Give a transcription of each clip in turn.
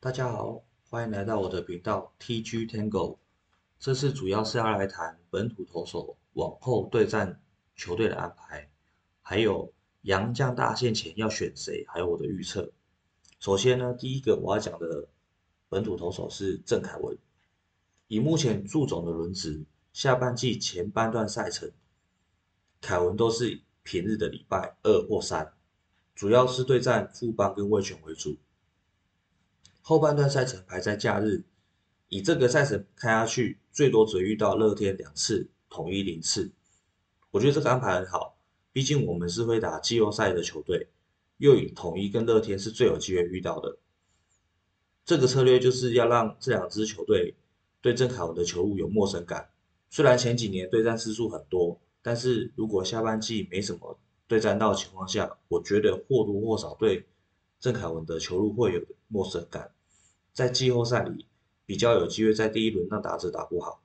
大家好，欢迎来到我的频道 TG Tango。这次主要是要来谈本土投手往后对战球队的安排，还有杨将大线前要选谁，还有我的预测。首先呢，第一个我要讲的本土投手是郑凯文。以目前祝总的轮值，下半季前半段赛程，凯文都是平日的礼拜二或三，主要是对战富邦跟味全为主。后半段赛程排在假日，以这个赛程看下去，最多只遇到乐天两次，统一零次。我觉得这个安排很好，毕竟我们是会打季后赛的球队，又以统一跟乐天是最有机会遇到的。这个策略就是要让这两支球队对郑凯文的球路有陌生感。虽然前几年对战次数很多，但是如果下半季没什么对战到的情况下，我觉得或多或少对郑凯文的球路会有陌生感。在季后赛里比较有机会在第一轮让打者打不好，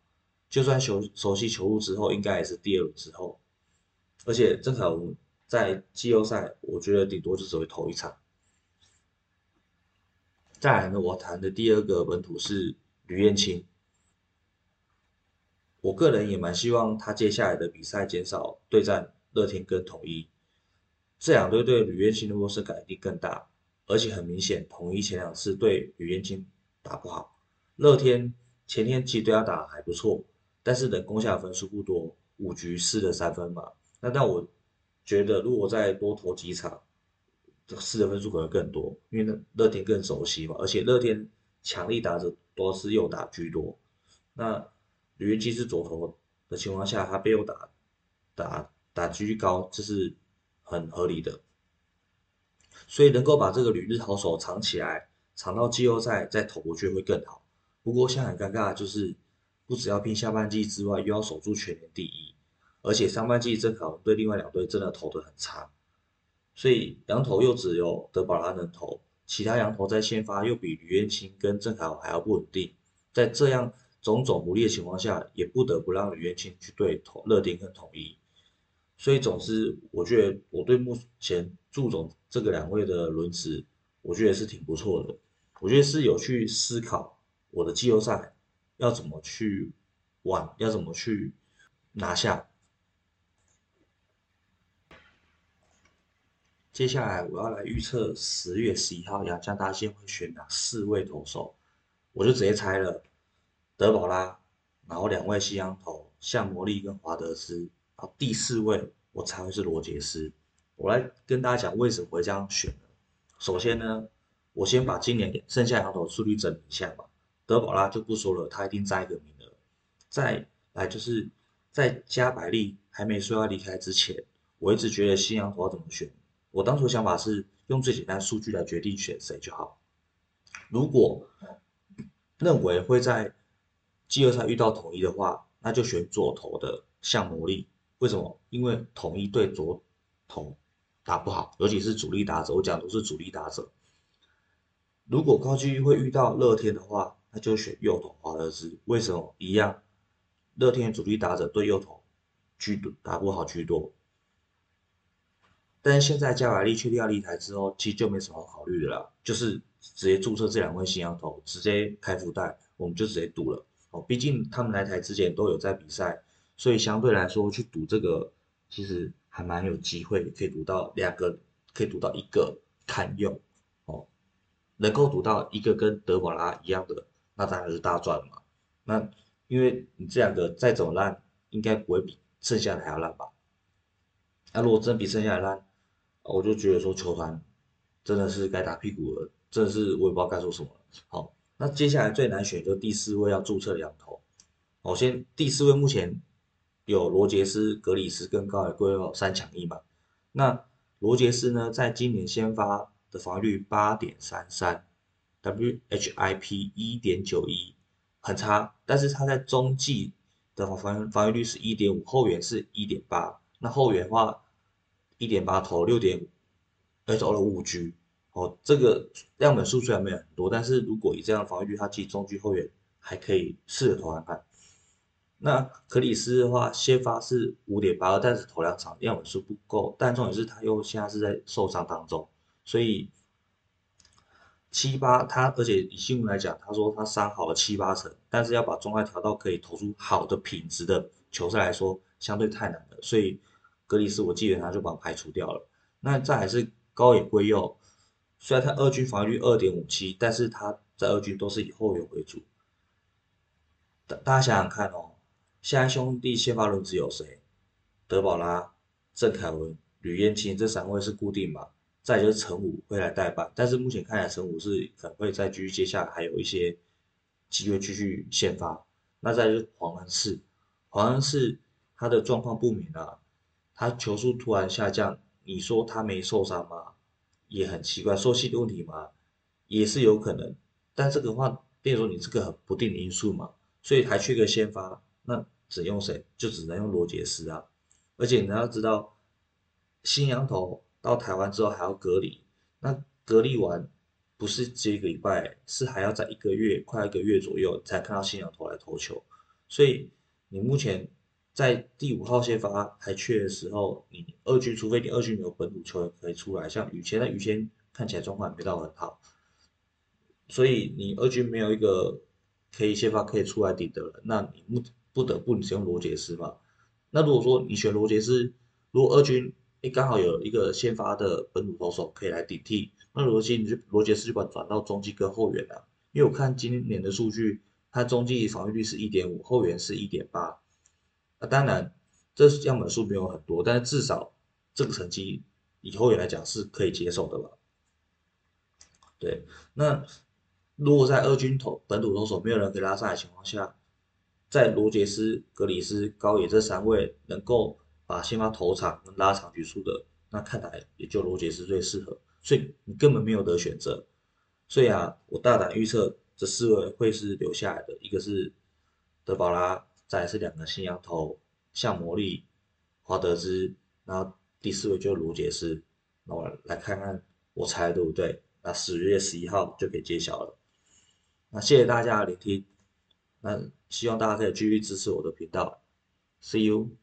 就算熟熟悉球路之后，应该也是第二轮之后。而且郑凯文在季后赛，我觉得顶多就只会投一场。再来呢，我谈的第二个本土是吕彦青。我个人也蛮希望他接下来的比赛减少对战乐天跟统一，这两队对吕彦青的陌生感一定更大。而且很明显，统一前两次对吕彦青打不好，乐天前天其实对他打还不错，但是等攻下分数不多，五局失了三分嘛。那但我觉得如果再多投几场，失的分数可能更多，因为乐天更熟悉嘛，而且乐天强力打者多是右打居多。那吕彦青是左投的情况下，他被右打打打居高，这是很合理的。所以能够把这个旅日好手藏起来，藏到季后赛再投，过去会更好。不过现在很尴尬就是，不只要拼下半季之外，又要守住全年第一，而且上半季正好对另外两队真的投的很差，所以羊头又只有德保拉能投，其他羊头在先发又比吕彦青跟郑凯还要不稳定，在这样种种不利的情况下，也不得不让吕彦青去对投乐丁跟统一。所以总之，我觉得我对目前祝总这个两位的轮值，我觉得是挺不错的。我觉得是有去思考我的季后赛要怎么去玩，要怎么去拿下。接下来我要来预测十月十一号杨将大线会选哪四位投手，我就直接猜了德保拉，然后两位西洋投像魔力跟华德斯。第四位我才会是罗杰斯，我来跟大家讲为什么会这样选首先呢，我先把今年剩下两头数据整理一下吧。德保拉就不说了，他一定占一个名额。再来就是在加百利还没说要离开之前，我一直觉得新羊头要怎么选。我当初想法是用最简单数据来决定选谁就好。如果认为会在季后赛遇到统一的话，那就选左投的向魔力。为什么？因为统一对左投打不好，尤其是主力打者。我讲都是主力打者。如果高居会遇到乐天的话，那就选右投华德斯。为什么？一样，乐天主力打者对右投居多打不好居多。但是现在加百利去利亚利台之后，其实就没什么好考虑的了，就是直接注册这两位新羊头，直接开福袋，我们就直接赌了。哦，毕竟他们来台之前都有在比赛。所以相对来说，去赌这个其实还蛮有机会，可以赌到两个，可以赌到一个堪用哦。能够赌到一个跟德保拉一样的，那当然是大赚嘛。那因为你这两个再怎么烂，应该不会比剩下的还要烂吧？那如果真比剩下的烂，我就觉得说球团真的是该打屁股了，真的是我也不知道该说什么了。好，那接下来最难选就第四位要注册两头。我先第四位目前。有罗杰斯、格里斯跟高尔贵哦三强一嘛？那罗杰斯呢，在今年先发的防御率八点三三，WHIP 一点九一，很差。但是他在中继的防防御防御率是一点五，后援是一点八。那后援的话，一点八投六点五，而投了五局。哦，这个样本数虽然没有很多，但是如果以这样的防御率，他其实中继后援还可以试着投看看。那克里斯的话，先发是五点八二，但是头两场样本数不够，但重点是他又现在是在受伤当中，所以七八他，而且以新闻来讲，他说他伤好了七八成，但是要把状态调到可以投出好的品质的球赛来说，相对太难了。所以格里斯我记得他就把他排除掉了。那再还是高野圭佑，虽然他二军防御率二点五七，但是他在二军都是以后援为主。大大家想想看哦，现在兄弟先发轮值有谁？德保拉、郑凯文、吕彦青这三位是固定嘛？再就是陈武会来代班，但是目前看来陈武是可能会再继续接下还有一些机会继续先发。那再就是黄恩赐，黄恩赐他的状况不明啊，他球速突然下降，你说他没受伤吗？也很奇怪，受气的问题吗？也是有可能，但这个话，变说你这个很不定的因素嘛，所以还缺个先发，那只用谁？就只能用罗杰斯啊。而且你要知道，新羊头到台湾之后还要隔离，那隔离完不是这个礼拜，是还要在一个月快一个月左右才看到新羊头来投球。所以你目前在第五号先发还缺的时候，你二军除非你二军有本土球员可以出来，像雨谦，那雨谦看起来状况没到很好，所以你二军没有一个可以先发可以出来顶的人，那你目不得不你使用罗杰斯嘛？那如果说你选罗杰斯，如果二军诶刚好有一个先发的本土投手可以来顶替，那罗杰你就罗杰斯就把转到中继跟后援了。因为我看今年的数据，他中继防御率是一点五，后援是一点八。那当然这样本数没有很多，但是至少这个成绩以后援来讲是可以接受的吧？对，那如果在二军投本土投手没有人可以拉上来的情况下，在罗杰斯、格里斯、高野这三位能够把先发投场跟拉长局数的，那看来也就罗杰斯最适合，所以你根本没有得选择。所以啊，我大胆预测这四位会是留下来的，一个是德保拉，再是两个新羊头，像魔力、华德兹，然后第四位就是罗杰斯。那我来看看我猜对不对？那十月十一号就可以揭晓了。那谢谢大家的聆听。那希望大家可以继续支持我的频道，See you。